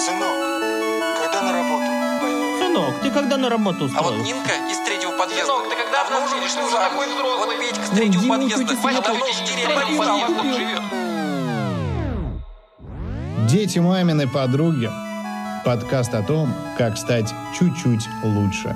Сынок, когда на работу? Сынок, ты когда на работу А вот устроился? Нинка из третьего подъезда. Сынок, ты когда давно в уже Москву служит. такой взрослый? Вот Петька с третьего Дима подъезда. Ваня давно в деревне деревне подъезд. подъезд живет. Дети маминой подруги. Подкаст о том, как стать чуть-чуть лучше.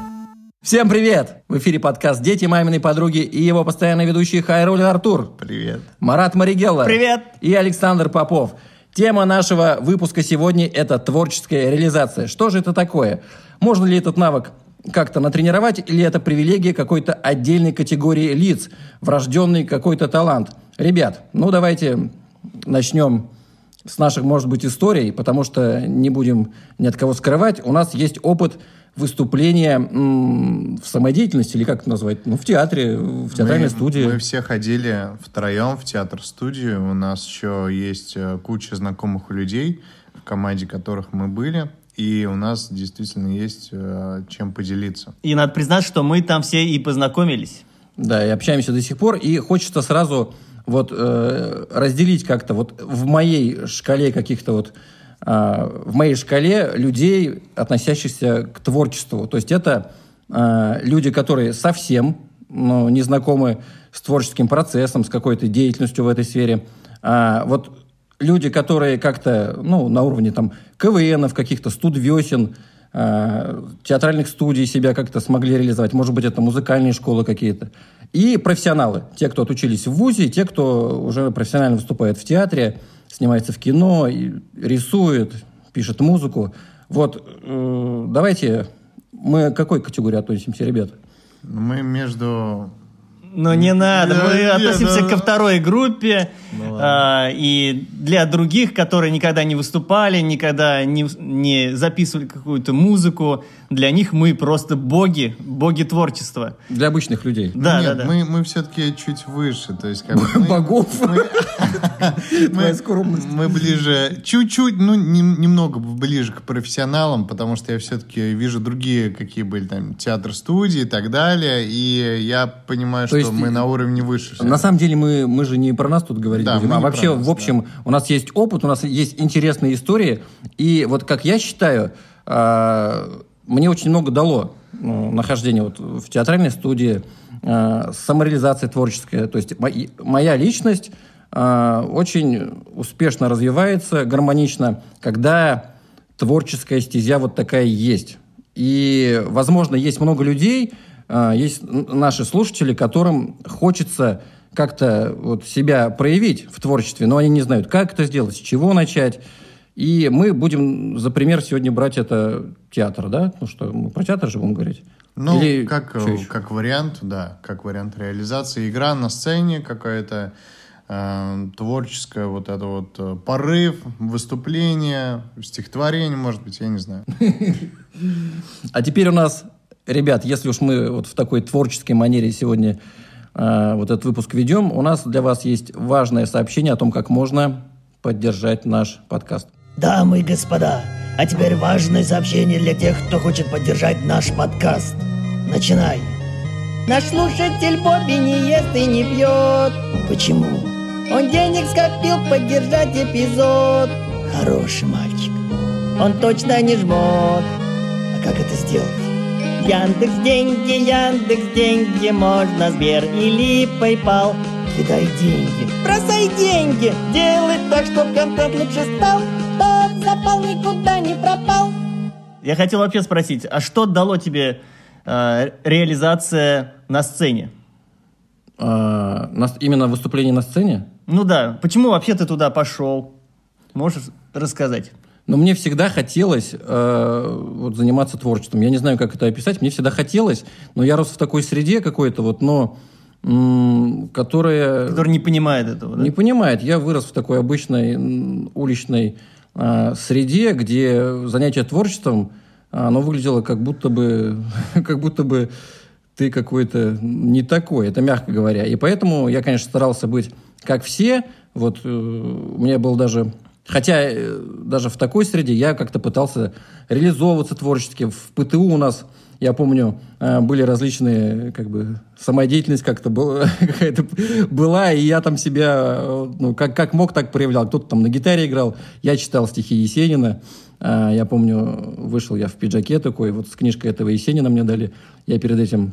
Всем привет! В эфире подкаст «Дети маминой подруги» и его постоянный ведущий Хайрулин Артур. Привет. Марат Маригелла. Привет. И Александр Попов. Тема нашего выпуска сегодня – это творческая реализация. Что же это такое? Можно ли этот навык как-то натренировать, или это привилегия какой-то отдельной категории лиц, врожденный какой-то талант? Ребят, ну давайте начнем с наших, может быть, историй, потому что не будем ни от кого скрывать. У нас есть опыт выступления м, в самодеятельности, или как это назвать? Ну, в театре, в театральной мы, студии. Мы все ходили втроем в театр-студию. У нас еще есть э, куча знакомых людей, в команде которых мы были. И у нас действительно есть э, чем поделиться. И надо признать, что мы там все и познакомились. Да, и общаемся до сих пор. И хочется сразу вот э, разделить как-то вот в моей шкале каких-то вот в моей шкале людей, относящихся к творчеству. То есть это а, люди, которые совсем ну, не знакомы с творческим процессом, с какой-то деятельностью в этой сфере. А вот люди, которые как-то ну, на уровне там КВНов, каких-то студвесен, а, театральных студий себя как-то смогли реализовать. Может быть, это музыкальные школы какие-то. И профессионалы. Те, кто отучились в ВУЗе, те, кто уже профессионально выступает в театре, снимается в кино, и рисует, пишет музыку. Вот э, давайте мы к какой категории относимся, ребята? Мы между... Но не надо, мы Не, не, относимся да. ко второй группе. а, и для других, которые никогда не выступали, никогда не, не записывали какую-то музыку, для них мы просто боги, боги творчества. Для обычных людей. Да, Нет, да, да. мы, мы все-таки чуть выше. То есть, как бы мы- Богов. мы, Твоя скромность. мы ближе, чуть-чуть, ну, нем- немного ближе к профессионалам, потому что я все-таки вижу другие, какие были там театр-студии и так далее, и я понимаю, То что мы на уровне выше. На самом деле мы, мы же не про нас тут говорить Да, будем, мы а вообще, нас, в общем, у нас есть опыт, у нас есть интересные истории, и вот как я считаю, а, мне очень много дало ну, нахождение вот в театральной студии, а, самореализация творческая, то есть мои- моя личность а, очень успешно развивается, гармонично, когда творческая стезя вот такая есть. И, возможно, есть много людей, а, есть наши слушатели, которым хочется как-то вот себя проявить в творчестве, но они не знают, как это сделать, с чего начать. И мы будем за пример сегодня брать это театр, да? Ну что, мы про театр же будем говорить? Ну, Или как, как вариант, да, как вариант реализации. Игра на сцене какая-то, э, творческая, вот это вот э, порыв, выступление, стихотворение, может быть, я не знаю. А теперь у нас, ребят, если уж мы вот в такой творческой манере сегодня э, вот этот выпуск ведем, у нас для вас есть важное сообщение о том, как можно поддержать наш подкаст. Дамы и господа, а теперь важное сообщение для тех, кто хочет поддержать наш подкаст. Начинай. Наш слушатель Бобби не ест и не пьет. Почему? Он денег скопил поддержать эпизод. Хороший мальчик. Он точно не жмот. А как это сделать? Яндекс деньги, Яндекс деньги, можно Сбер или PayPal. Кидай деньги. Бросай деньги, делай так, чтоб контент лучше стал. Тот запал никуда не пропал. Я хотел вообще спросить, а что дало тебе э, реализация на сцене? А, на- именно выступление на сцене? Ну да, почему вообще ты туда пошел? Можешь рассказать? Но мне всегда хотелось э, вот, заниматься творчеством. Я не знаю, как это описать. Мне всегда хотелось, но я рос в такой среде какой-то, вот, но которая Который не понимает этого, да? не понимает. Я вырос в такой обычной уличной э, среде, где занятие творчеством, а, оно выглядело как будто бы, как будто бы ты какой-то не такой, это мягко говоря. И поэтому я, конечно, старался быть как все. Вот э, у меня был даже... Хотя э, даже в такой среде я как-то пытался реализовываться творчески. В ПТУ у нас Я помню, э, были различные, как бы, самодеятельность как-то была, была, и я там себя, э, ну, как, как мог, так проявлял. Кто-то там на гитаре играл, я читал стихи Есенина. Э, Я помню, вышел я в пиджаке такой, вот с книжкой этого Есенина мне дали. Я перед этим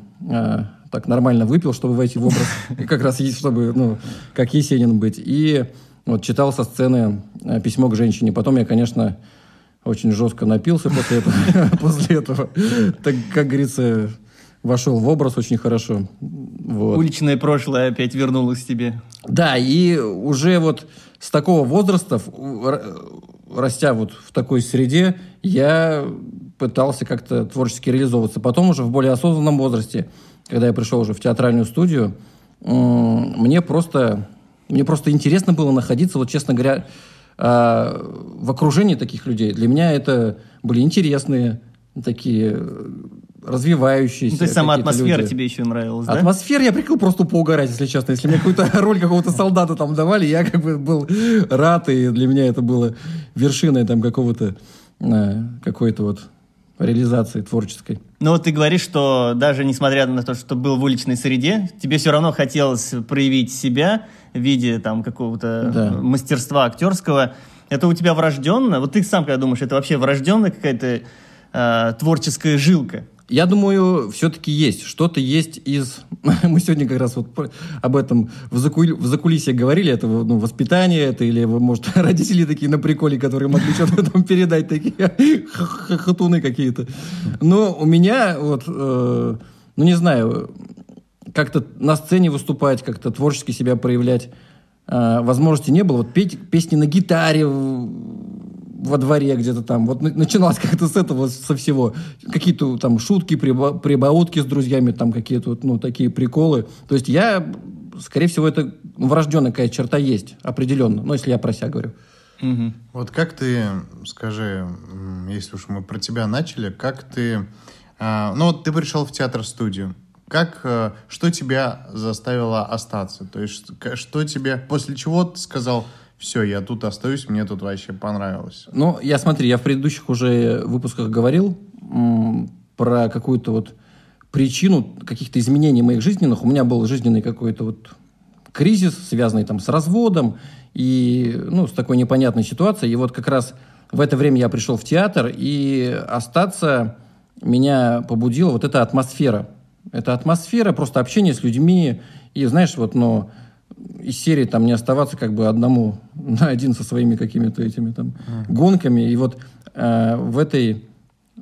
так нормально выпил, чтобы войти в образ, как раз чтобы, ну, как Есенин быть. И вот читал со сцены письмо к женщине. Потом я, конечно, очень жестко напился после этого. после этого. Так, как говорится, вошел в образ очень хорошо. Вот. Уличное прошлое опять вернулось тебе. Да, и уже вот с такого возраста, растя вот в такой среде, я пытался как-то творчески реализовываться. Потом уже в более осознанном возрасте, когда я пришел уже в театральную студию, мне просто, мне просто интересно было находиться, вот честно говоря, а, в окружении таких людей. Для меня это были интересные, такие э, развивающиеся Ну, то есть сама атмосфера люди. тебе еще нравилась, да? Атмосфера я прикрыл просто поугарать, если честно. Если мне какую-то роль какого-то солдата там давали, я как бы был рад, и для меня это было вершиной там какого-то э, какой-то вот реализации творческой. Но вот ты говоришь, что даже несмотря на то, что был в уличной среде, тебе все равно хотелось проявить себя в виде там какого-то Да. мастерства актерского. Это у тебя врожденно? Вот ты сам когда думаешь, это вообще врожденная какая-то э, творческая жилка? Я думаю, все-таки есть. Что-то есть из... Мы сегодня как раз вот об этом в, закуль- в закулисье говорили. Это ну, воспитание, это или, может, родители такие на приколе, которые могли что-то там передать, такие х- х- хохотуны какие-то. Но у меня вот, э, ну не знаю, как-то на сцене выступать, как-то творчески себя проявлять э, возможности не было. Вот петь песни на гитаре во дворе где-то там. Вот на- начиналось как-то с этого, со всего. Какие-то там шутки, приба- прибаутки с друзьями, там какие-то вот, ну, такие приколы. То есть я, скорее всего, это врожденная какая черта есть, определенно. Ну, если я про себя говорю. Мгм. Вот как ты, скажи, если уж мы про тебя начали, как ты... а, ну, вот ты пришел в театр-студию. Как, э, что тебя заставило остаться? То есть, что тебе... После чего ты сказал, все, я тут остаюсь, мне тут вообще понравилось? Ну, я смотри, я в предыдущих уже выпусках говорил про какую-то вот причину каких-то изменений моих жизненных. У меня был жизненный какой-то вот кризис, связанный там с разводом и ну, с такой непонятной ситуацией. И вот как раз в это время я пришел в театр, и остаться меня побудила вот эта атмосфера. Это атмосфера, просто общение с людьми. И знаешь, вот, ну, из серии там не оставаться как бы одному на один со своими какими-то этими там гонками. И вот э, в этой...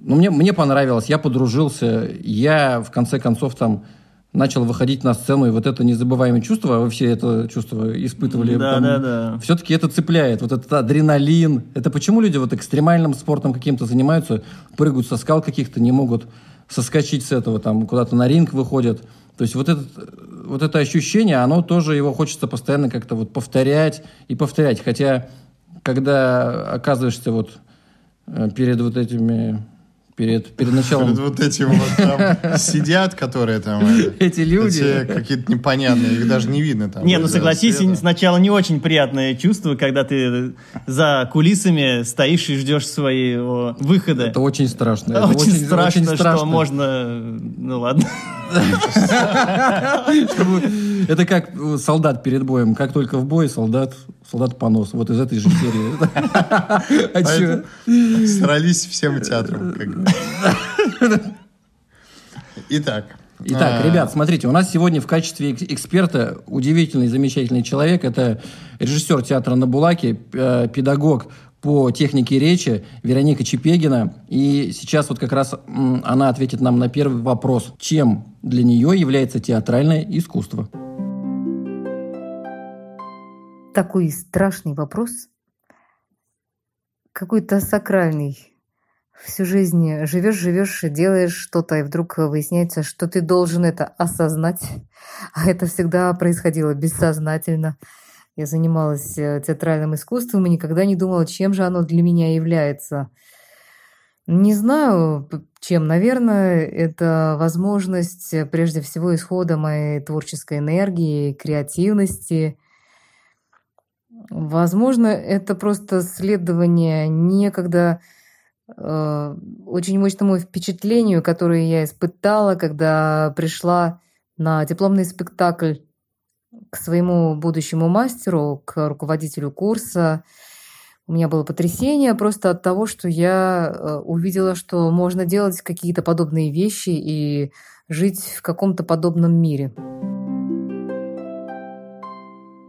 Ну, мне, мне понравилось, я подружился, я в конце концов там начал выходить на сцену, и вот это незабываемое чувство, а вы все это чувство испытывали. Да, там, да, да. Все-таки это цепляет, вот этот адреналин. Это почему люди вот экстремальным спортом каким-то занимаются, прыгают со скал каких-то, не могут соскочить с этого, там куда-то на ринг выходят. То есть вот, этот, вот это ощущение, оно тоже его хочется постоянно как-то вот повторять и повторять. Хотя, когда оказываешься вот э, перед вот этими, перед, перед началом Перед вот этим вот там сидят, которые там... это, эти люди... эти какие-то непонятные, их даже не видно там. Не, ну согласись, сначала не очень приятное чувство, когда ты за кулисами стоишь и ждешь своего выхода. Это очень страшно. Это очень, страшно, очень что можно... Ну ладно. Это как э, солдат перед боем. Как только в бой, солдат, солдат понос. Вот из этой же серии. А Срались всем театром. Итак. Итак, а, ребят, смотрите, у нас сегодня в качестве экс- эксперта удивительный, замечательный человек. Это режиссер театра на Булаке, э, педагог по технике речи Вероника Чепегина. И сейчас вот как раз она ответит нам на первый вопрос. Чем для нее является театральное искусство? Такой страшный вопрос. Какой-то сакральный. Всю жизнь живешь, живешь, делаешь что-то, и вдруг выясняется, что ты должен это осознать. А это всегда происходило бессознательно. Я занималась э, театральным искусством и никогда не думала, чем же оно для меня является. Не знаю, чем. Наверное, это возможность, э, прежде всего, исхода моей творческой энергии, креативности. Возможно, это просто следование некогда э, очень мощному впечатлению, которое я испытала, когда пришла на дипломный спектакль к своему будущему мастеру, к руководителю курса. У меня было потрясение просто от того, что я э, увидела, что можно делать какие-то подобные вещи и жить в каком-то подобном мире.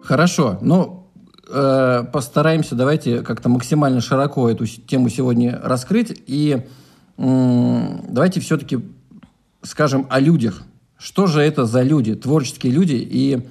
Хорошо, ну э, постараемся давайте как-то максимально широко эту тему сегодня раскрыть и м, давайте все-таки скажем о людях. Что же это за люди, творческие люди и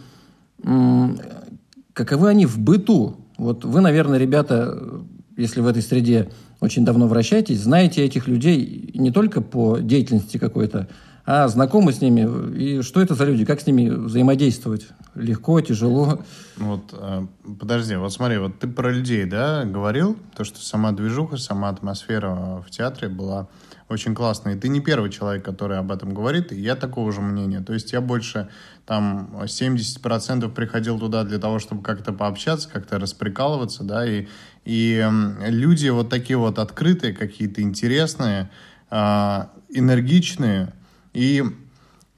каковы они в быту? Вот вы, наверное, ребята, если в этой среде очень давно вращаетесь, знаете этих людей не только по деятельности какой-то, а знакомы с ними. И что это за люди? Как с ними взаимодействовать? Легко, тяжело? Вот, э, подожди, вот смотри, вот ты про людей, да, говорил, то, что сама движуха, сама атмосфера в театре была очень классная. И ты не первый человек, который об этом говорит, и я такого же мнения. То есть я больше, там, 70% приходил туда для того, чтобы как-то пообщаться, как-то расприкалываться, да, и, и люди вот такие вот открытые, какие-то интересные, а, энергичные, и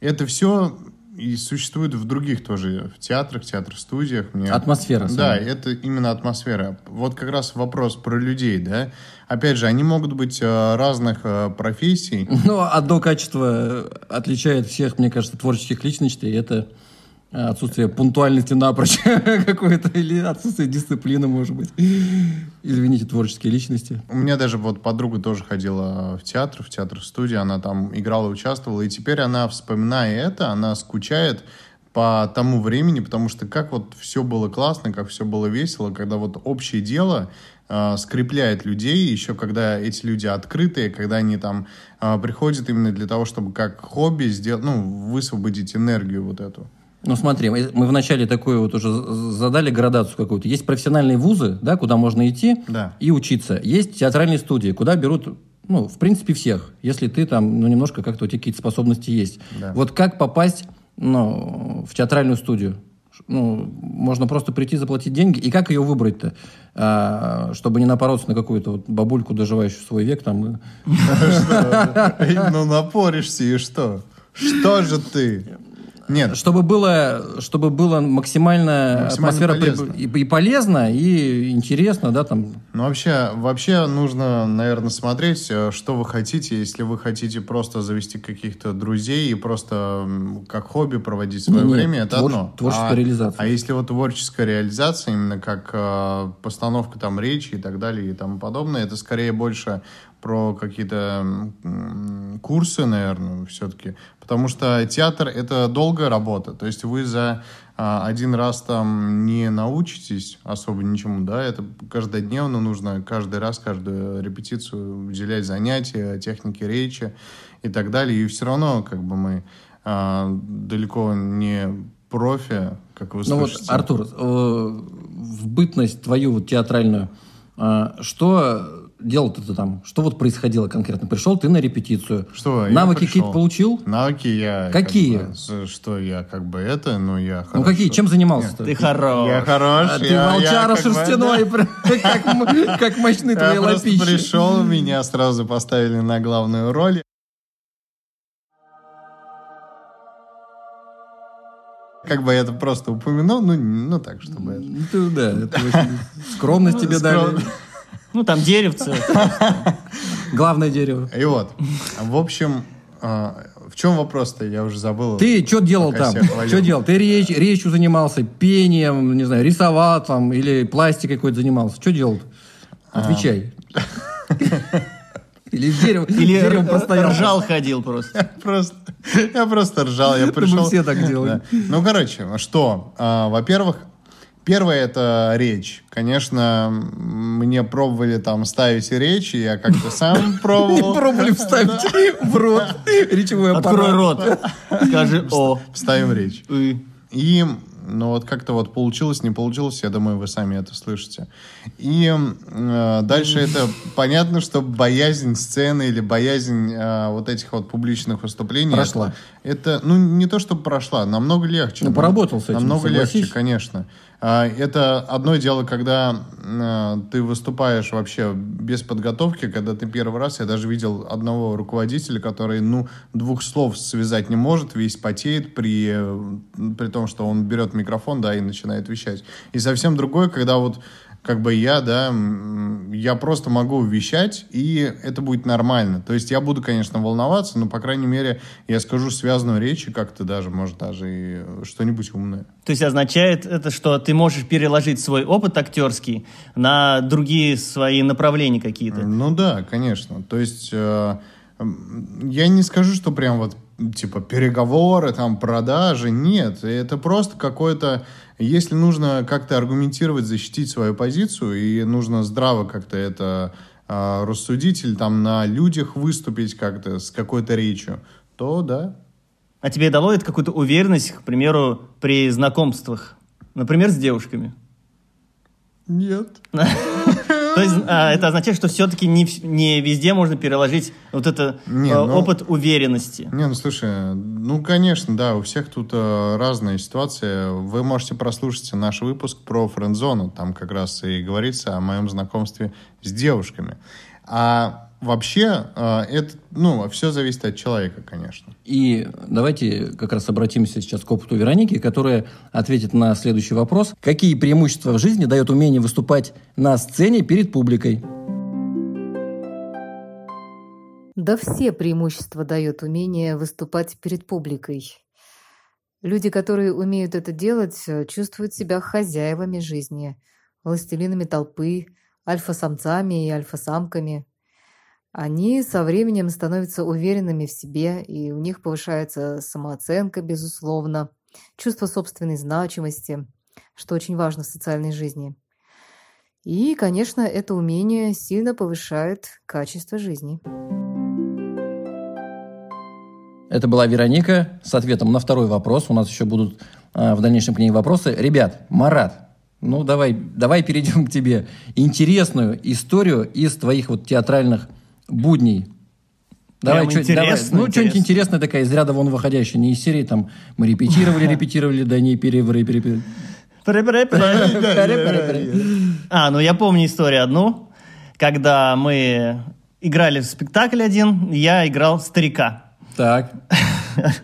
это все и существует в других тоже, в театрах, театр-студиях. Мне... Атмосфера Да, сама. это именно атмосфера. Вот как раз вопрос про людей, да. Опять же, они могут быть э, разных э, профессий. Ну, одно качество отличает всех, мне кажется, творческих личностей. Это отсутствие пунктуальности напрочь какое-то или отсутствие дисциплины, может быть. Извините, творческие личности. У меня даже вот подруга тоже ходила в театр, в театр-студию, она там играла, участвовала, и теперь она, вспоминая это, она скучает по тому времени, потому что как вот все было классно, как все было весело, когда вот общее дело э, скрепляет людей, еще когда эти люди открытые, когда они там э, приходят именно для того, чтобы как хобби сделать, ну, высвободить энергию вот эту. Ну, смотри, мы вначале такую вот уже задали градацию какую-то. Есть профессиональные вузы, да, куда можно идти Да. и учиться. Есть театральные студии, куда берут, ну, в принципе, всех, если ты там, ну, немножко как-то у тебя какие-то способности есть. Да. Вот как попасть, ну, в театральную студию? Ну, можно просто прийти, заплатить деньги. И как ее выбрать-то? А, чтобы не напороться на какую-то вот бабульку, доживающую свой век там. Ну, напоришься и что? Что же ты? Нет, Чтобы было, чтобы было максимально, Максимально атмосфера при- полезно. и, и полезно, и интересно, да, там. Ну, вообще, вообще нужно, наверное, смотреть, э, что вы хотите. Если вы хотите просто завести каких-то друзей и просто как хобби проводить свое Нет, время, это твор- одно. творческая а, реализация. А если вот творческая реализация, именно как э, постановка там речи и так далее и тому подобное, это скорее больше про какие-то курсы, наверное, все-таки. Потому что театр — это долгая работа. То есть вы за а, один раз там не научитесь особо ничему, да, это каждодневно нужно каждый раз, каждую репетицию уделять занятия, технике речи и так далее. И все равно, как бы мы а, далеко не профи, как вы Ну вот, слышите. Артур, э, в бытность твою вот театральную, э, что делал-то ты там? Что вот происходило конкретно? Пришел ты на репетицию. Что, я Навыки какие-то получил? Навыки я... как Какие? бы, с- что я как бы это, ну я Ну хорошо. какие? Чем занимался-то? Ты хорош. Я хорош. А ты я- я волчара как бы, шерстяной, как, м- как мощны твои Я лапищи. пришел, меня сразу поставили на главную роль. Как бы я это просто упомянул, ну, ну так, чтобы это... Ну, ты, да, это очень скромность тебе дали. Ну, там деревце. Главное дерево. И вот, в общем, а, в чем вопрос-то? Я уже забыл. Ты что делал там? Что делал? Ты речь, речью занимался, пением, не знаю, рисовал там, или пластикой какой-то занимался? Что делал? А. Отвечай. Или с деревом, Или р- простоял. ржал ходил просто. Просто, я просто ржал, я мы пришел. все так делаем. Да. Ну, короче, что? А, во-первых, первое это речь. Конечно, мне пробовали там ставить речь, и я как-то сам Не пробовал. пробовали вставить в рот речевой Открой аппарат. рот. Скажи «о». Вставим речь. И, ну вот как-то вот получилось, не получилось, я думаю, вы сами это слышите. И э, дальше это понятно, что боязнь сцены или боязнь э, вот этих вот публичных выступлений. Прошла. Это, это, ну, не то, что прошла, намного легче. Ну, поработал с этим, Намного легче, согласись. конечно. А, Это одно дело, когда а, ты выступаешь вообще без подготовки, когда ты первый раз, я даже видел одного руководителя, который, ну, двух слов связать не может, весь потеет при, э, при том, что он берет микрофон, да, и начинает вещать. И совсем другое, когда вот как бы я, да, я просто могу вещать, и это будет нормально. То есть я буду, конечно, волноваться, но, по крайней мере, я скажу связанную речь и как-то даже, может, даже и э, что-нибудь умное. То есть означает это, что ты можешь переложить свой опыт актерский на другие свои направления какие-то. Ну да, конечно. То есть э, я не скажу, что прям вот типа переговоры, там продажи. Нет, это просто какое-то... Если нужно как-то аргументировать, защитить свою позицию, и нужно здраво как-то это э, рассудить или там на людях выступить как-то с какой-то речью, то да. А тебе дало это какую-то уверенность, к примеру, при знакомствах? Например, с девушками? Нет. То есть а, это означает, что все-таки не, не везде можно переложить вот это Не, э, ну- опыт уверенности. Не, ну слушай, ну конечно, да, у всех тут э, разная ситуация. Вы можете прослушать наш выпуск про френдзону, там как раз и говорится о моем знакомстве с девушками. А вообще, э, это, ну, все зависит от человека, конечно. И давайте как раз обратимся сейчас к опыту Вероники, которая ответит на следующий вопрос. Какие преимущества в жизни дает умение выступать на сцене перед публикой? Да все преимущества дает умение выступать перед публикой. Люди, которые умеют это делать, чувствуют себя хозяевами жизни, властелинами толпы, альфа-самцами и альфа-самками. Они со временем становятся уверенными в себе, и у них повышается самооценка, безусловно, чувство собственной значимости, что очень важно в социальной жизни. И, конечно, это умение сильно повышает качество жизни. Это была Вероника с ответом на второй вопрос. У нас еще будут а, в дальнейшем к ней вопросы. Ребят, Марат, ну давай, давай перейдем к тебе. Интересную историю из твоих вот театральных будней. Давай, Прям чё- давай. ну, что-нибудь интересно. интересное такая, из ряда вон выходящая, не из серии, там, мы репетировали, репетировали, да не перевры, перепи- А, ну я помню историю одну, когда мы играли в спектакль один, я играл старика. Так,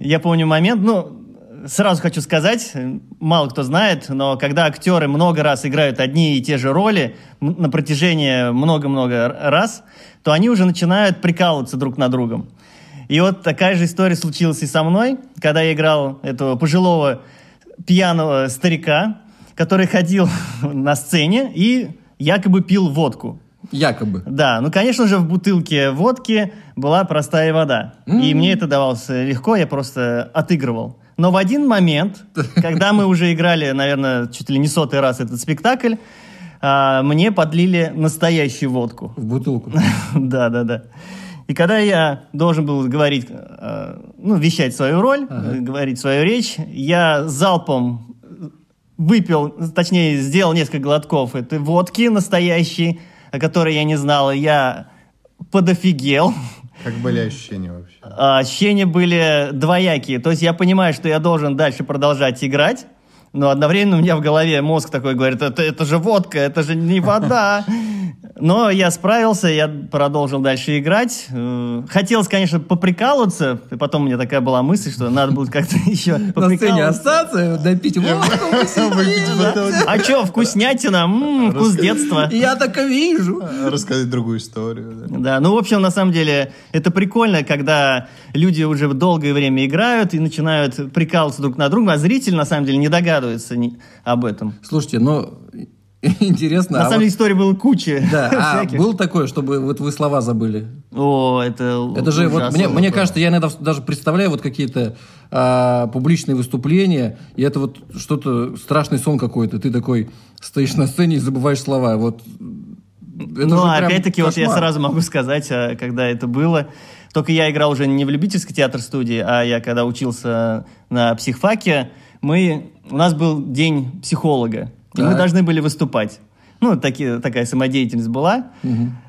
Я помню момент, ну, сразу хочу сказать, мало кто знает, но когда актеры много раз играют одни и те же роли на протяжении много-много раз, то они уже начинают прикалываться друг над другом. И вот такая же история случилась и со мной, когда я играл этого пожилого пьяного старика, который ходил на сцене и якобы пил водку. якобы. Да, ну, конечно же, в бутылке водки была простая вода. И мне это давалось легко, я просто отыгрывал. Но в один момент, когда мы уже играли, наверное, чуть ли не сотый раз этот спектакль, а, мне подлили настоящую водку. В бутылку. Да, да, да. И когда я должен был говорить, э, ну, вещать свою роль, э, говорить свою речь, я залпом выпил, точнее, сделал несколько глотков этой водки настоящей, о которой я не знал, и я подофигел. Как были ощущения вообще? А, Ощущения были двоякие. То есть я понимаю, что я должен дальше продолжать играть, но одновременно у меня в голове мозг такой говорит, это, это же водка, это же не вода. Но я справился, я продолжил дальше играть. Э, Хотелось, конечно, поприкалываться. И потом у меня такая была мысль, что надо будет как-то еще На сцене остаться, допить. А что, вкуснятина? Вкус детства. Я так и вижу. Рассказать другую историю. да. Ну, в общем, на самом деле, это прикольно, когда люди уже долгое время играют и начинают прикалываться друг на друга, а зритель, на самом деле, не догадывается об этом. Слушайте, ну, интересно. на а самом деле, историй было куча Да, а было такое, чтобы вот вы слова забыли? О, это... Это же, вот мне, мне кажется, я иногда даже представляю вот какие-то а, публичные выступления, и это вот что-то, страшный сон какой-то. Ты такой стоишь на сцене и забываешь слова. Вот это ну, опять-таки, вот я сразу могу сказать, а, когда это было. Только я играл уже не в любительской театр-студии, а я когда учился на психфаке, мы, у нас был день психолога, и мы должны были выступать. Ну, таки, такая самодеятельность была.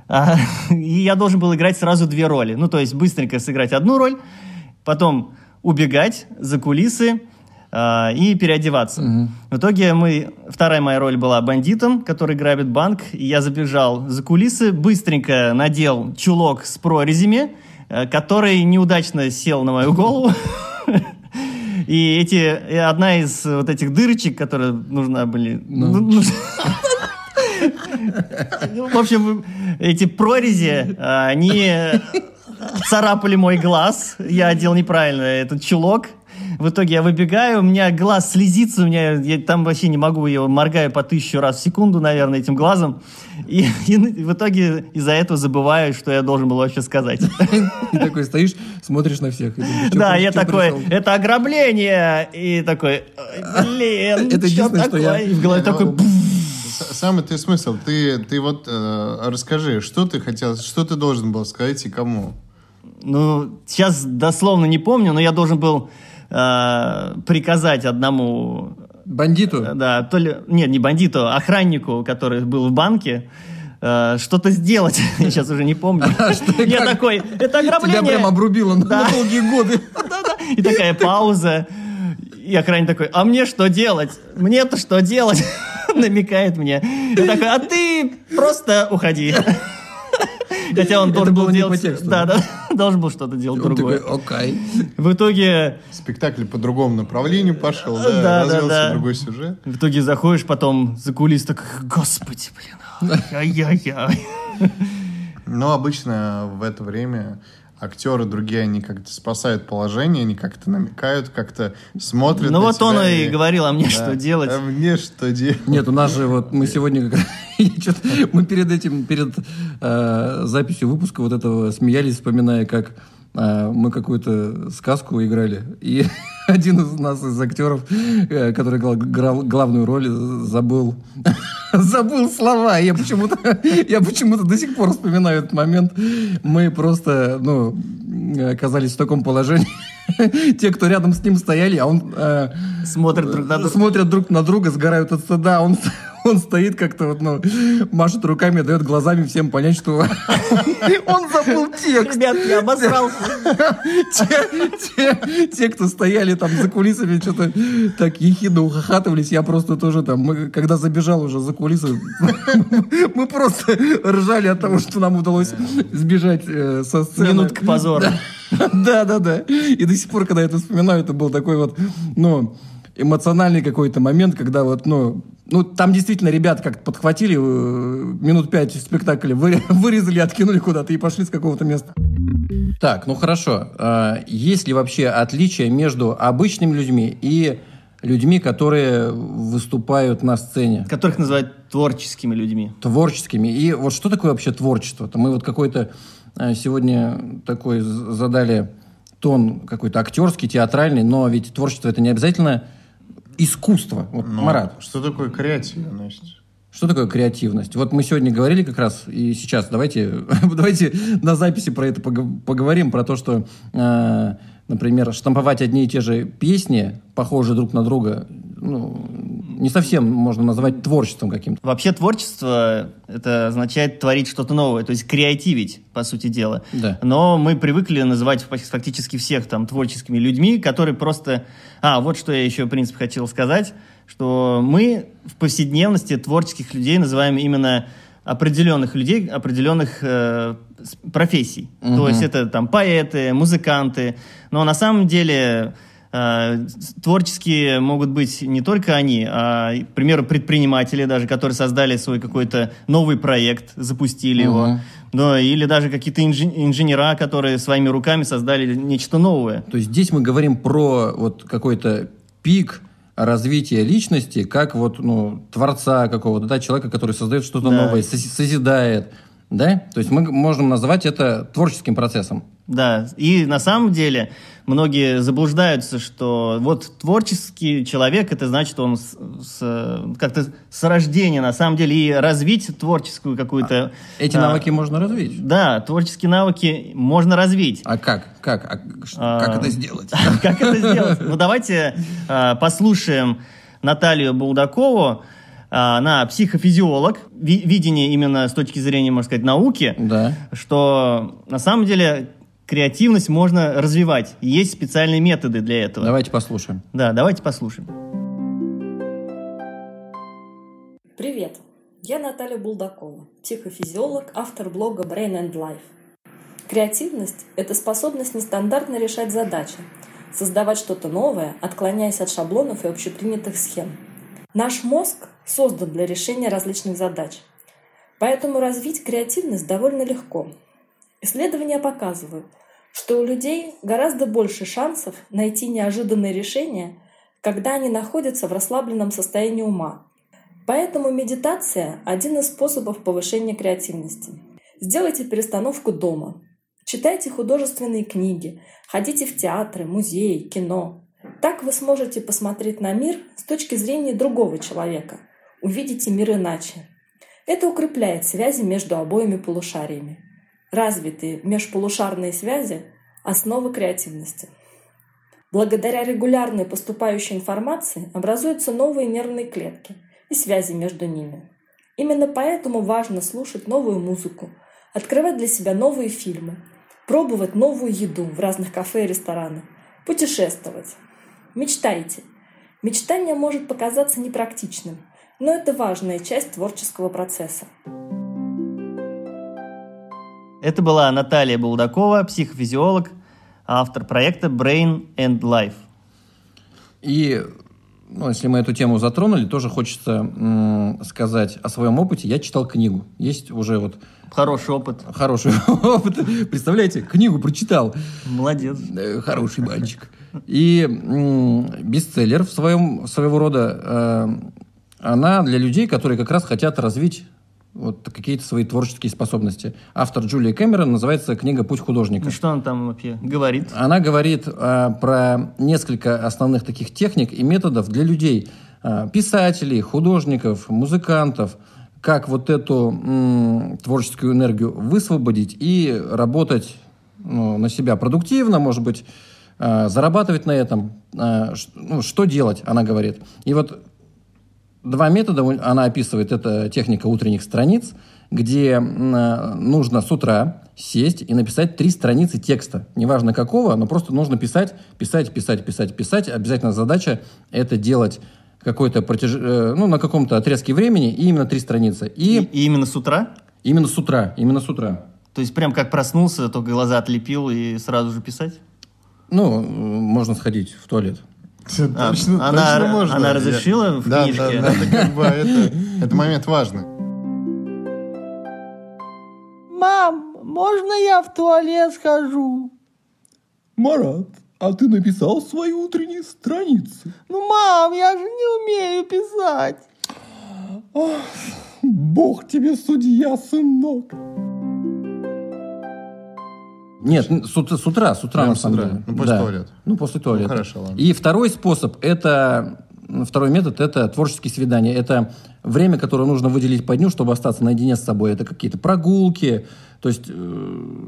А, и я должен был играть сразу две роли. Ну, то есть быстренько сыграть одну роль, потом убегать за кулисы, а, и переодеваться. В итоге мы, вторая моя роль была бандитом, который грабит банк. И я забежал за кулисы, быстренько надел чулок с прорезями, э, который неудачно сел на мою голову. И эти, и одна из вот этих дырочек, которые нужна были... ну, ну, В общем, эти прорези, а, они царапали мой глаз. Я одел неправильно этот чулок. В итоге я выбегаю, у меня глаз слезится, у меня я там вообще не могу, я моргаю по тысячу раз в секунду, наверное, этим глазом. И, и в итоге из-за этого забываю, что я должен был вообще сказать. И такой стоишь, смотришь на всех. и думаешь, «Чё Да, я такой, пришел?» это ограбление. И такой, «Ой, блин, Это что единственное, что я- такое? И в голове такой, Самый ты смысл, ты, ты вот э, расскажи, что ты хотел, что ты должен был сказать и кому? Ну, сейчас дословно не помню, но я должен был э, приказать одному, Бандиту? э, да, то ли, нет, не бандиту, охраннику, который был в банке, э, что-то сделать. Я сейчас уже не помню. Я как? такой, это ограбление. Тебя прям обрубило Да. на долгие годы. И такая пауза. И охранник такой, а мне что делать? Мне-то что делать? Намекает мне. И такой, а ты просто уходи. Хотя он должен был делать... Да, да. Должен был что-то делать другое. окей. В итоге, Спектакль по другому направлению пошел, Да, развился другой сюжет. в итоге заходишь потом за кулис, так, господи, блин, ай-яй-яй. Но обычно в это время актеры другие, они как-то спасают положение, они как-то намекают, как-то смотрят Ну на вот он тебя и говорил, а мне Да. что делать? А мне что делать? Нет, у нас же вот мы сегодня мы перед этим, перед э, записью выпуска вот этого смеялись, вспоминая, как э, мы какую-то сказку играли, и один из нас, из актеров, э, который играл гра- главную роль, забыл забыл слова. Я почему-то я почему-то до сих пор вспоминаю этот момент. Мы просто, ну, оказались в таком положении. Те, кто рядом с ним стояли, а он э, Смотрят друг на друга. смотрят друг на друга, сгорают от стыда. Он, он стоит как-то вот, ну, машет руками, дает глазами всем понять, что он забыл текст. Ребят, я обосрался. Те, кто стояли там за кулисами, что-то так ехидно ухахатывались. Я просто тоже там, когда забежал уже за кулисы, мы просто ржали от того, что нам удалось сбежать э, со сцены. Минутка позора. Да, да, да. И до сих пор, когда я это вспоминаю, это был такой вот, ну, эмоциональный какой-то момент, когда вот, ну, ну, там действительно ребят как-то подхватили, э, минут пять спектакля выре- вырезали, откинули куда-то и пошли с какого-то места. Так, ну хорошо. А Есть ли вообще отличие между обычными людьми и людьми, которые выступают на сцене? Которых называют творческими людьми. творческими. И вот что такое вообще творчество-то? Мы вот какой-то э, сегодня такой задали тон какой-то актерский, театральный, но ведь творчество это не обязательно искусство. Вот, Ну, Марат, Что такое креативность? что такое креативность? Вот мы сегодня говорили как раз, и сейчас давайте, давайте на записи про это пог- поговорим, про то, что, э, например, штамповать одни и те же песни, похожие друг на друга, ну, не совсем можно назвать творчеством каким-то. Вообще творчество это означает творить что-то новое, то есть креативить, по сути дела. Да. Но мы привыкли называть фак- фактически всех там творческими людьми, которые просто... А, вот что я еще, в принципе, хотел сказать, что мы в повседневности творческих людей называем именно определенных людей, определенных э, профессий. То есть это там поэты, музыканты. Но на самом деле творческие могут быть не только они, а, к примеру, предприниматели даже, которые создали свой какой-то новый проект, запустили его. Мгм. Но, или даже какие-то инженера, которые своими руками создали нечто новое. То есть здесь мы говорим про вот какой-то пик развития личности, как вот, ну, творца какого-то, да, человека, который создает что-то Да. новое, сози- созидает, да? То есть мы можем назвать это творческим процессом. Да, и на самом деле многие заблуждаются, что вот творческий человек, это значит, он с- с- как-то с рождения, на самом деле, и развить творческую какую-то... Эти а, навыки можно развить. Да, творческие навыки можно развить. А как? Как? А А, как это сделать? Как это сделать? Ну, давайте а, послушаем Наталью Булдакову. А, Она психофизиолог, ви- видение именно с точки зрения, можно сказать, науки, Да. что на самом деле креативность можно развивать. Есть специальные методы для этого. Давайте послушаем. Да, давайте послушаем. Привет, я Наталья Булдакова, психофизиолог, автор блога Brain and Life. Креативность – это способность нестандартно решать задачи, создавать что-то новое, отклоняясь от шаблонов и общепринятых схем. Наш мозг создан для решения различных задач, поэтому развить креативность довольно легко. Исследования показывают, что у людей гораздо больше шансов найти неожиданные решения, когда они находятся в расслабленном состоянии ума. Поэтому медитация – один из способов повышения креативности. Сделайте перестановку дома. Читайте художественные книги, ходите в театры, музеи, кино. Так вы сможете посмотреть на мир с точки зрения другого человека, увидите мир иначе. Это укрепляет связи между обоими полушариями. Развитые межполушарные связи – основа креативности. Благодаря регулярной поступающей информации образуются новые нервные клетки и связи между ними. Именно поэтому важно слушать новую музыку, открывать для себя новые фильмы, пробовать новую еду в разных кафе и ресторанах, путешествовать. Мечтайте. Мечтание может показаться непрактичным, но это важная часть творческого процесса. Это была Наталья Булдакова, психофизиолог, автор проекта Brain and Life. И ну, если мы эту тему затронули, тоже хочется сказать о своем опыте. Я читал книгу. Есть уже вот Хороший опыт. хороший опыт. Представляете, книгу прочитал. Молодец. Э, Хороший мальчик. И бестселлер в своем, своего рода, э, она для людей, которые как раз хотят развить вот какие-то свои творческие способности. Автор Джулия Кэмерон называется книга «Путь художника». Ну, что он там вообще говорит? Она говорит э, про несколько основных таких техник и методов для людей, э, писателей, художников, музыкантов, как вот эту м, творческую энергию высвободить и работать ну, на себя продуктивно, может быть, э, зарабатывать на этом. Э, ну, что делать, она говорит. И вот Два метода она описывает. Это техника утренних страниц, где э, нужно с утра сесть и написать три страницы текста. Неважно какого, но просто нужно писать, писать, писать, писать, писать. Обязательно задача это делать какой-то протяж... э, ну, на каком-то отрезке времени и именно три страницы. И, И, и именно с утра? именно с утра, именно с утра. То есть прям как проснулся, только глаза отлепил и сразу же писать? Ну, э, можно сходить в туалет. А, Точно- она- точно можно. она Я- разрешила в Да, книжке? Да, да, это как бы это, это момент важный. Мам, можно я в туалет схожу? Марат, а ты написал свои утренние страницы? Ну, мам, я же не умею писать. Бог тебе судья, сынок. Нет, с, с утра, с утра Прям на самом утра. деле. Ну, после Да. туалета. Ну, после туалета. хорошо, ладно. И второй способ, это, м, второй метод, это творческие свидания. Это время, которое нужно выделить по дню, чтобы остаться наедине с собой. Это какие-то прогулки, то есть э,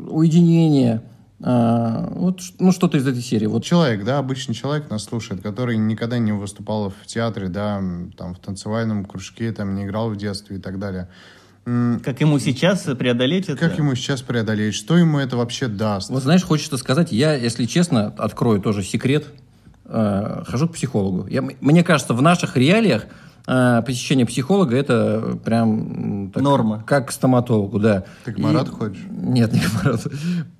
уединение. а, вот, ну, что-то из этой серии. Вот Человек, да, обычный человек нас слушает, который никогда не выступал в театре, да, там, в танцевальном кружке, там, не играл в детстве и так далее. Как ему сейчас преодолеть это? Как ему сейчас преодолеть? Что ему это вообще даст? Вот знаешь, хочется сказать, я, если честно, открою тоже секрет, э, хожу к психологу. Я, мне кажется, в наших реалиях э, посещение психолога это прям так, Норма. Как к стоматологу, да. Ты к И- Марату ходишь? Нет, не к Марату.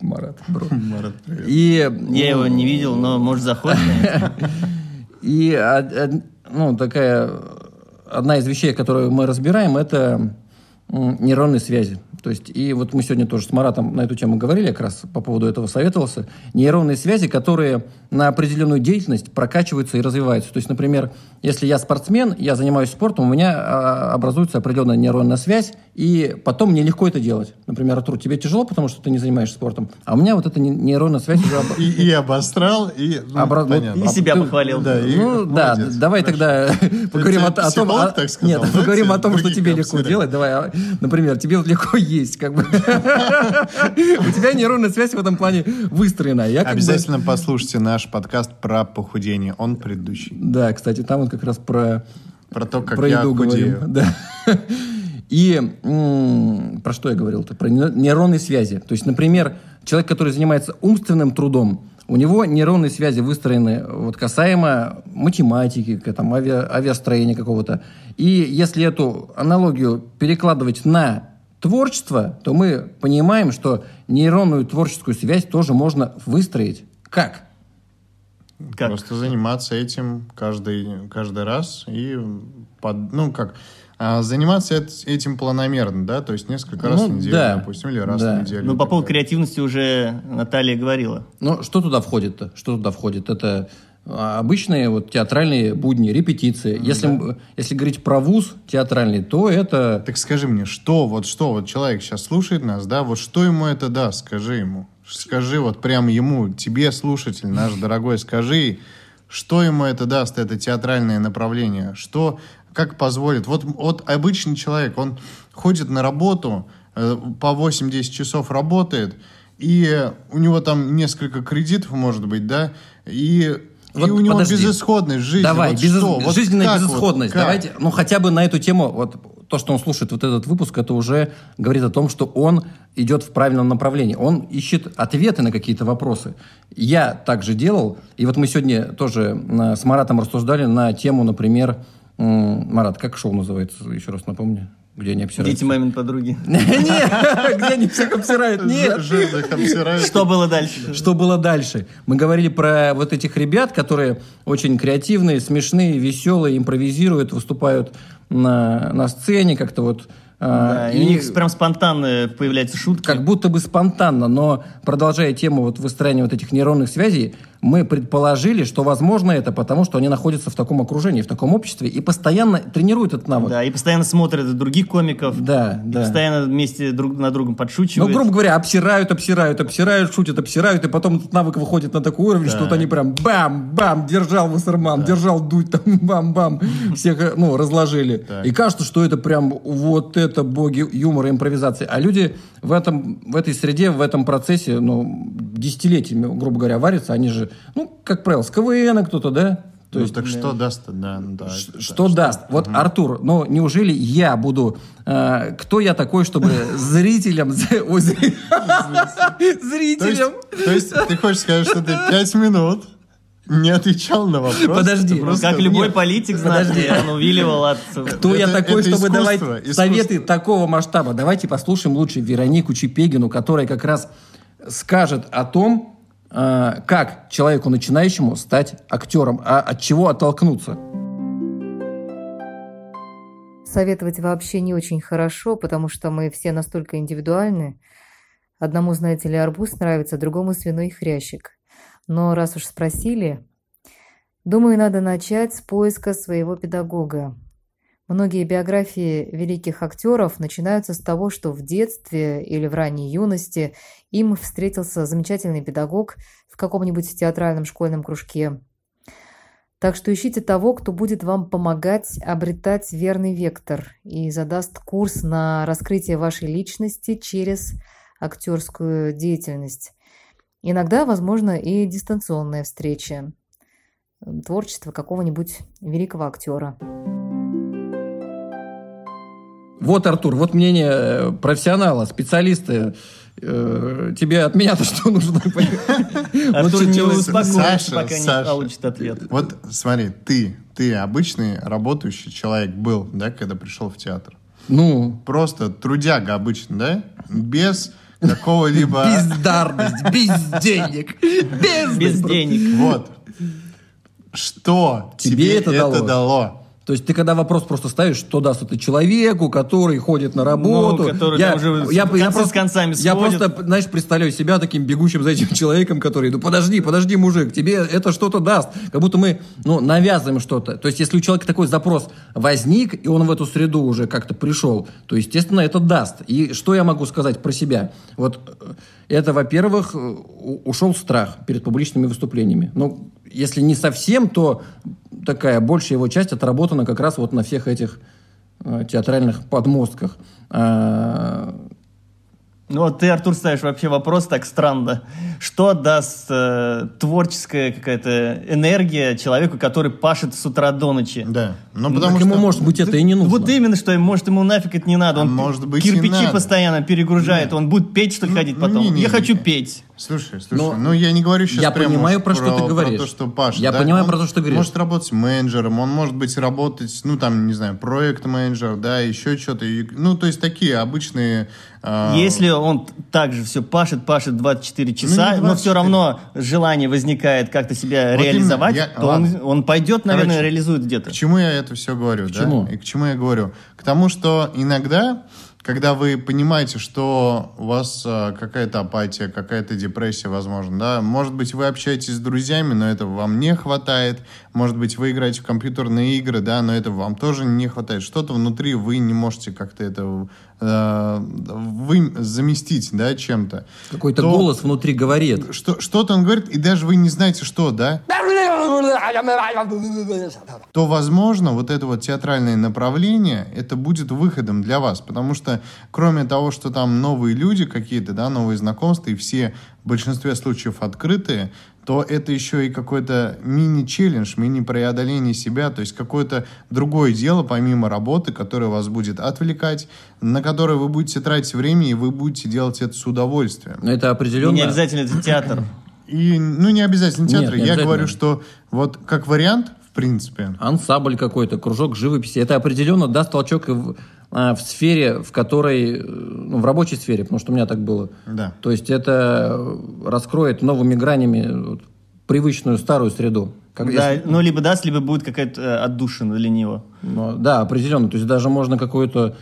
Марат, бро. Марат, привет. И, Я его не видел, но, может, заходит. и ну, такая одна из вещей, которую мы разбираем, это нейронные связи. То есть, и вот мы сегодня тоже с Маратом на эту тему говорили, как раз по поводу этого советовался. Нейронные связи, которые на определенную деятельность прокачиваются и развиваются. То есть, например, если я спортсмен, я занимаюсь спортом, у меня а, образуется определенная нейронная связь, и потом мне легко это делать. Например, Артур, тебе тяжело, потому что ты не занимаешься спортом, а у меня вот эта не- нейронная связь уже И, обострал, и... ну. И себя ты- похвалил. Ну да, давай тогда поговорим о, том, а- нет, поговорим о том, что тебе легко делать. Давай, а, например, тебе вот легко есть, как бы. У тебя нейронная связь в этом плане выстроена. Я как бы- Обязательно послушайте наш подкаст про похудение. Он предыдущий. Да, кстати, там вот как раз про Про то, как про я еду худею. говорим. Да. И м, про что я говорил-то? Про не- нейронные связи. То есть, например, человек, который занимается умственным трудом, у него нейронные связи выстроены вот касаемо математики, там, авиа- авиастроения какого-то. И если эту аналогию перекладывать на творчество, то мы понимаем, что нейронную творческую связь тоже можно выстроить. Как? Как? Просто заниматься этим каждый, каждый раз и под, ну как а, заниматься эт- этим планомерно, да, то есть несколько раз Ну, в неделю, да. допустим, или раз Да. в неделю. Ну, по поводу креативности уже Наталья говорила. Ну, что туда входит-то? Что туда входит? Это обычные вот театральные будни, репетиции. если, м- если говорить про вуз театральный, то это... Так скажи мне, что вот что вот человек сейчас слушает нас, да, вот что ему это даст, скажи ему, скажи вот прям ему, тебе слушатель наш дорогой, скажи, что ему это даст, это театральное направление, что как позволит, вот вот обычный человек, он ходит на работу э, по 8-10 часов работает и у него там несколько кредитов может быть, да, и и Вот у него подожди. безысходность жизни. Давай, вот безыс- что? Вот жизненная как вот, безысходность. как? Давайте, ну хотя бы на эту тему, вот то, что он слушает вот этот выпуск, это уже говорит о том, что он идет в правильном направлении. Он ищет ответы на какие-то вопросы. Я так же делал, и вот мы сегодня тоже э, с Маратом рассуждали на тему, например, Марат, как шоу называется, еще раз напомню, где они обсираются? Дети мамин подруги. Нет, где они всех обсирают? Нет. Обсирают. Что было дальше? Что было дальше? Мы говорили про вот этих ребят, которые очень креативные, смешные, веселые, импровизируют, выступают на, на сцене как-то вот. а, Да, и у них прям спонтанно появляются шутки. как будто бы спонтанно, но продолжая тему вот выстраивания вот этих нейронных связей, мы предположили, что возможно это потому, что они находятся в таком окружении, в таком обществе и постоянно тренируют этот навык. Да, и постоянно смотрят других комиков. Да, и да. постоянно вместе друг на другом Ну, подшучивают. грубо говоря, обсирают, обсирают, обсирают, шутят, обсирают, и потом этот навык выходит на такой уровень, что вот они прям бам-бам, держал Вассерман, держал дуть, там бам-бам, всех, ну, разложили. И кажется, что это прям вот это боги юмора, импровизации. А люди в, этом, в этой среде, в этом процессе, ну, десятилетиями, грубо говоря, варятся, они же, ну, как правило, с КВН кто-то, да? То Ну, есть, так что даст-то, да, да. Ш- это- Что даст? Вот, Артур, ну неужели я буду... э, кто я такой, чтобы зрителям... Зрителям... то есть ты хочешь сказать, что ты пять минут не отвечал на вопрос? Подожди. Ну, просто- как любой Нет, политик, подожди. знаете, он увиливал от... Кто я такой, чтобы искусство, давать искусство. советы такого масштаба? Давайте послушаем лучше Веронику Чепегину, которая как раз скажет о том, как человеку начинающему стать актером, а от чего оттолкнуться. Советовать вообще не очень хорошо, потому что мы все настолько индивидуальны. Одному, знаете ли, арбуз нравится, другому свиной хрящик. Но раз уж спросили, думаю, надо начать с поиска своего педагога. Многие биографии великих актеров начинаются с того, что в детстве или в ранней юности им встретился замечательный педагог в каком-нибудь театральном школьном кружке. Так что ищите того, кто будет вам помогать обретать верный вектор и задаст курс на раскрытие вашей личности через актерскую деятельность. Иногда, возможно, и дистанционная встреча, творчество какого-нибудь великого актера. Вот, Артур, вот мнение э, профессионала, специалиста. Э, Тебе от меня-то что нужно? Артур не успокоится, Саша, пока не Саша. получит ответ. Вот смотри, ты, ты обычный работающий человек был, да, когда пришел в театр? Ну, Просто трудяга обычно, да? Без какого-либо... бездарность, без денег, без... Без денег. Вот. Что Тебе тебе, это это, дало? дало? То есть ты когда вопрос просто ставишь, что даст это человеку, который ходит на работу. Ну, который там уже концы с концами Я сводит. просто, знаешь, представляю себя таким бегущим за этим человеком, который, ну подожди, подожди, мужик, тебе это что-то даст. Как будто мы, ну, навязываем что-то. То есть если у человека такой запрос возник, и он в эту среду уже как-то пришел, то, естественно, это даст. И что я могу сказать про себя? Вот э, это, во-первых, э, ушел страх перед публичными выступлениями. Ну, если не совсем, то такая большая его часть отработана как раз вот на всех этих э, театральных подмостках. А, Ну вот ты, Артур, ставишь вообще вопрос так странно. Что даст э, творческая какая-то энергия человеку, который пашет с утра до ночи? Да. Ну, ну, потому так что... ему, может быть, это и не нужно. Вот именно, что может ему нафиг это не надо. Он А может быть, и кирпичи надо. постоянно перегружает. Он будет петь, что ли, ходить потом? Не-не-не. Я хочу петь. Слушай, слушай, ну, я не говорю сейчас я прямо понимаю, про что ты говоришь. то, что Паша. Я да? понимаю, Он про то, что ты говоришь. Может работать менеджером, он может быть работать, ну там, не знаю, проект-менеджер, да, еще что-то. Ну, то есть такие обычные... а, Если он также все пашет, пашет 24 часа, не но 24. все равно желание возникает как-то себя Вот реализовать, я- то он, ладно. он пойдет, наверное, Короче, реализует где-то. К чему я это все говорю, да? чему? И к чему я говорю? К тому, что иногда, когда вы понимаете, что у вас а, какая-то апатия, какая-то депрессия, возможно, да, может быть, вы общаетесь с друзьями, но этого вам не хватает, может быть, вы играете в компьютерные игры, да, но этого вам тоже не хватает. Что-то внутри вы не можете как-то это э, вы заместить, да, чем-то. Какой-то То- голос внутри говорит. Что, что-то он говорит, и даже вы не знаете, что, да? то, возможно, вот это вот театральное направление, это будет выходом для вас. Потому что, кроме того, что там новые люди какие-то, да, новые знакомства, и все в большинстве случаев открытые, то это еще и какой-то мини-челлендж, мини-преодоление себя, то есть какое-то другое дело, помимо работы, которое вас будет отвлекать, на которое вы будете тратить время, и вы будете делать это с удовольствием. Но это И определенно... не обязательно это театр. И, ну, не обязательно Нет, театр. не Я обязательно. говорю, что вот как вариант, в принципе, ансамбль какой-то, кружок живописи. Это определенно даст толчок и в, а, в сфере, в которой, э, ну, в рабочей сфере, потому что у меня так было. да. То есть это раскроет новыми гранями привычную старую среду. Как Да, ну, либо даст, либо будет какая-то э, отдушина для него. ну, да, определенно. То есть даже можно какое-то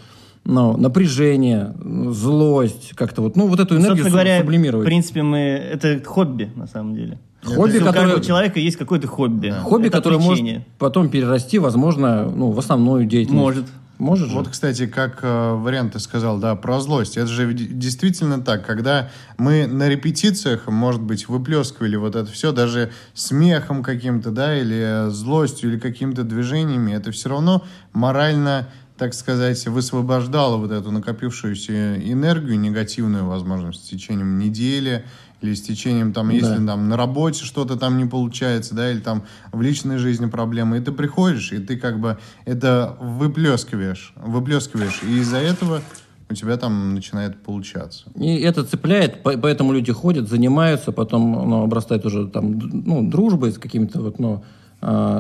ну, напряжение, злость, как-то вот, ну, вот эту энергию Собственно говоря, в сублимировать. принципе, мы это хобби, на самом деле. Хобби, То есть у которое- каждого человека есть какое-то хобби. Хобби, Это которое может потом перерасти, возможно, ну, в основную деятельность. Может. Может же? Вот, кстати, как э, вариант ты сказал, да, про злость. Это же действительно так, когда мы на репетициях, может быть, выплескивали вот это все, даже смехом каким-то, да, или злостью, или какими-то движениями, это все равно морально, так сказать, высвобождало вот эту накопившуюся энергию негативную, возможно, с течением недели, или с течением, там, если там на работе что-то там не получается, да, или там в личной жизни проблемы, и ты приходишь, и ты как бы это выплескиваешь, выплескиваешь, и из-за этого у тебя там начинает получаться. И это цепляет, по- поэтому люди ходят, занимаются, потом ну, обрастает уже там, ну, дружбой с какими-то вот, ну,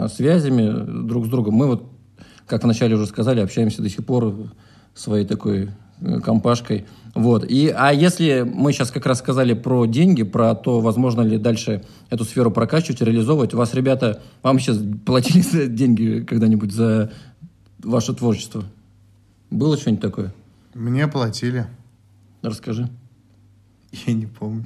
связями друг с другом. Мы вот, как вначале уже сказали, общаемся до сих пор своей такой компашкой. Вот. И, а если мы сейчас как раз сказали про деньги, про то, возможно ли дальше эту сферу прокачивать, реализовывать, вас, ребята, вам сейчас платили за деньги когда-нибудь за ваше творчество? Было что-нибудь такое? Мне платили. Расскажи. Я не помню.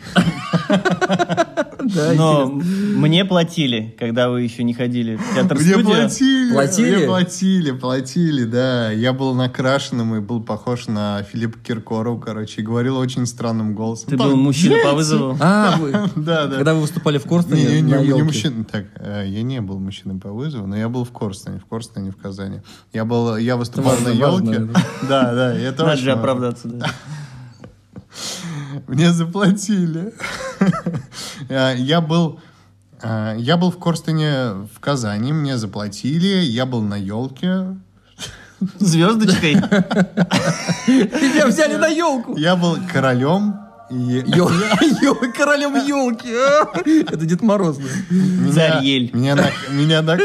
Да, Но мне платили, когда вы еще не ходили в театр Мне студию. платили, Платили? мне платили, платили, да. Я был накрашенным и был похож на Филиппа Киркорова, короче, и говорил очень странным голосом. Ты был мужчина по вызову. А, вы, Да, да. когда вы выступали в Корстоне Не, не, не, мужчина. Так, э, я не был мужчиной по вызову, но я был в Корстоне, в Корстоне, в Казани. Я был, я выступал на елке. Да, да, это Надо же важно. оправдаться, да. Мне заплатили. Э, Я был, э, я был в Корстоне в Казани, мне заплатили, я был на елке. Звездочкой. Тебя взяли на елку. Я был королем. И Королем елки. Это Дед Мороз. на-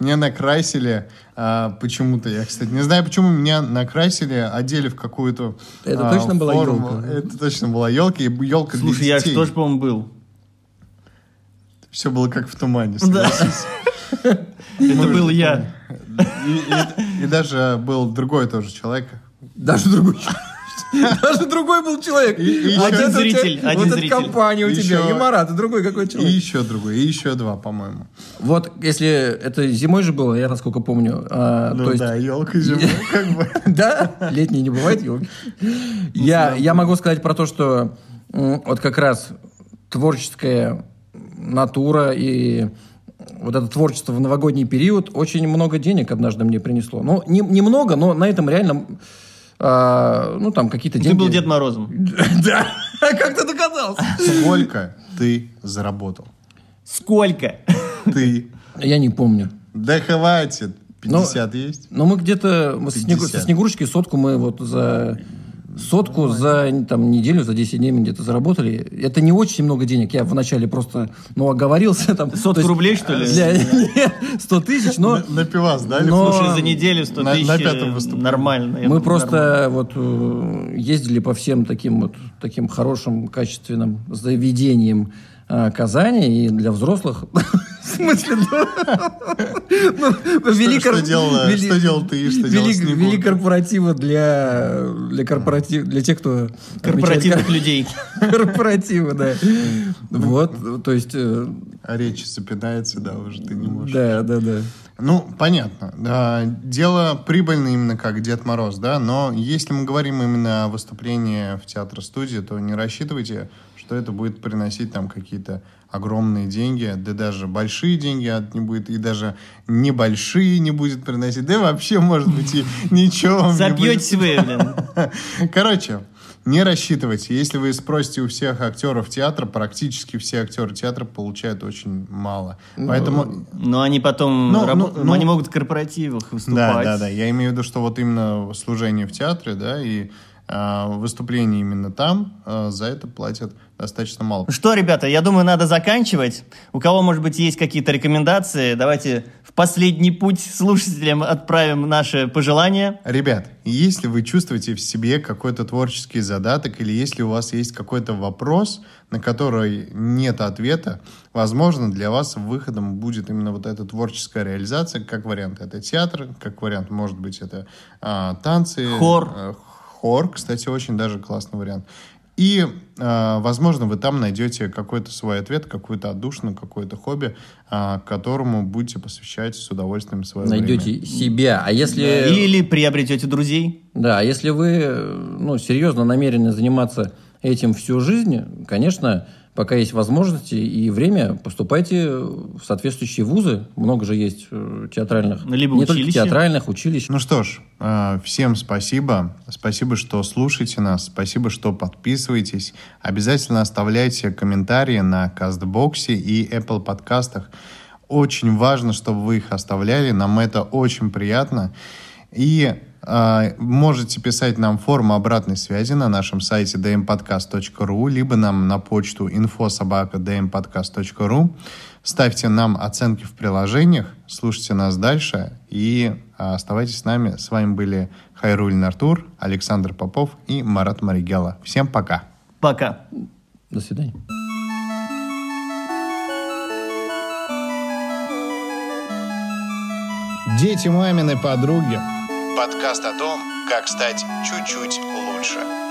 меня накрасили а, почему-то. Я, кстати, не знаю, почему меня накрасили, одели в какую-то Это а, точно была форму. ёлка? Это точно была елка, и елка Слушай, я же тоже, по-моему, был. Все было как в тумане. Да. согласись. Это был я. И, даже был другой тоже человек. Даже другой Даже другой был человек. И- и Вот тебя- зритель, один Вот зритель. компания у тебя. Еще- И Марат, и другой какой И человек. еще другой, и еще два, по-моему. Вот, если это зимой же было, я насколько помню. а, Ну то есть да, елка зимой, как бы. Да, летние не бывает елки. Я, я могу сказать про то, что вот как раз творческая натура и вот это творчество в новогодний период очень много денег однажды мне принесло. Ну, не, немного, но на этом реально, а, ну, там какие-то деньги. Ты был Дед Морозом. Да, как ты догадался? Сколько ты заработал? Сколько? Ты. Я не помню. Да хватит. 50 есть? Но мы где-то мы со, Снегу- 50. со Снегурочкой сотку мы вот за Сотку за там, неделю, за 10 дней мы где-то заработали. Это не очень много денег. Я вначале просто, ну, оговорился. Там, Сотку есть рублей, что ли? Для, нет, 100 тысяч, но... На, на пивас дали? Но- Слушай, за неделю 100 На- тысяч на пятом э, выступлении. нормально. я Мы думаю, просто вот э, ездили по всем таким вот таким хорошим, качественным заведениям Казани и для взрослых. В смысле, ну, ну, вели что кор- делала- вели- что делал ты и что делал вели- Снегурка? Вели корпоративы для для корпоратив для тех, кто Корпоративных отмечает людей. кор- корпоративы, да. Вот, то есть, э, А речь запинается, да, уже ты не можешь. да, да, да. Ну, понятно. Да, дело прибыльное именно как Дед Мороз, да, но если мы говорим именно о выступлении в театр-студии, то не рассчитывайте, что это будет приносить там какие-то огромные деньги, да даже большие деньги от не будет, и даже небольшие не будет приносить, да и вообще, может быть, и ничего. Забьетесь вы, блин. Короче, не рассчитывайте. Если вы спросите у всех актеров театра, практически все актеры театра получают очень мало. Поэтому Но они потом Ну, рабо- ну, ну. они могут в корпоративах Да, выступать. да, да. Я имею в виду, что вот именно служение в театре, да, и а, выступление именно там, а, за это платят достаточно мало. Ну Что, ребята, я думаю, надо заканчивать. У кого, может быть, есть какие-то рекомендации, давайте в последний путь слушателям отправим наши пожелания. Ребят, если вы чувствуете в себе какой-то творческий задаток, или если у вас есть какой-то вопрос, на который нет ответа, возможно, для вас выходом будет именно вот эта творческая реализация, как вариант это театр, как вариант может быть это а, танцы. Хор. Э, Хор, кстати, очень даже классный вариант. И, э, возможно, вы там найдете какой-то свой ответ, какую-то отдушину, какое-то хобби, а, которому будете посвящать с удовольствием свое Найдете время. себя. А если... Или приобретете друзей. Да, если вы э, ну, серьезно намерены заниматься этим всю жизнь, конечно, пока есть возможности и время, поступайте в соответствующие вузы. Много же есть э, театральных. Либо не только училища. театральных, училищ. Ну что ж, э, всем спасибо. Спасибо, что слушаете нас. Спасибо, что подписываетесь. Обязательно оставляйте комментарии на Кастбоксе и Apple подкастах. Очень важно, чтобы вы их оставляли. Нам это очень приятно. И можете писать нам форму обратной связи на нашем сайте dmpodcast.ru, либо нам на почту info.sobaka.dmpodcast.ru. Ставьте нам оценки в приложениях, слушайте нас дальше и а, оставайтесь с нами. С вами были Хайруль Артур, Александр Попов и Марат Маригела. Всем пока! Пока. До свидания. Дети мамины подруги. Подкаст о том, как стать чуть-чуть лучше.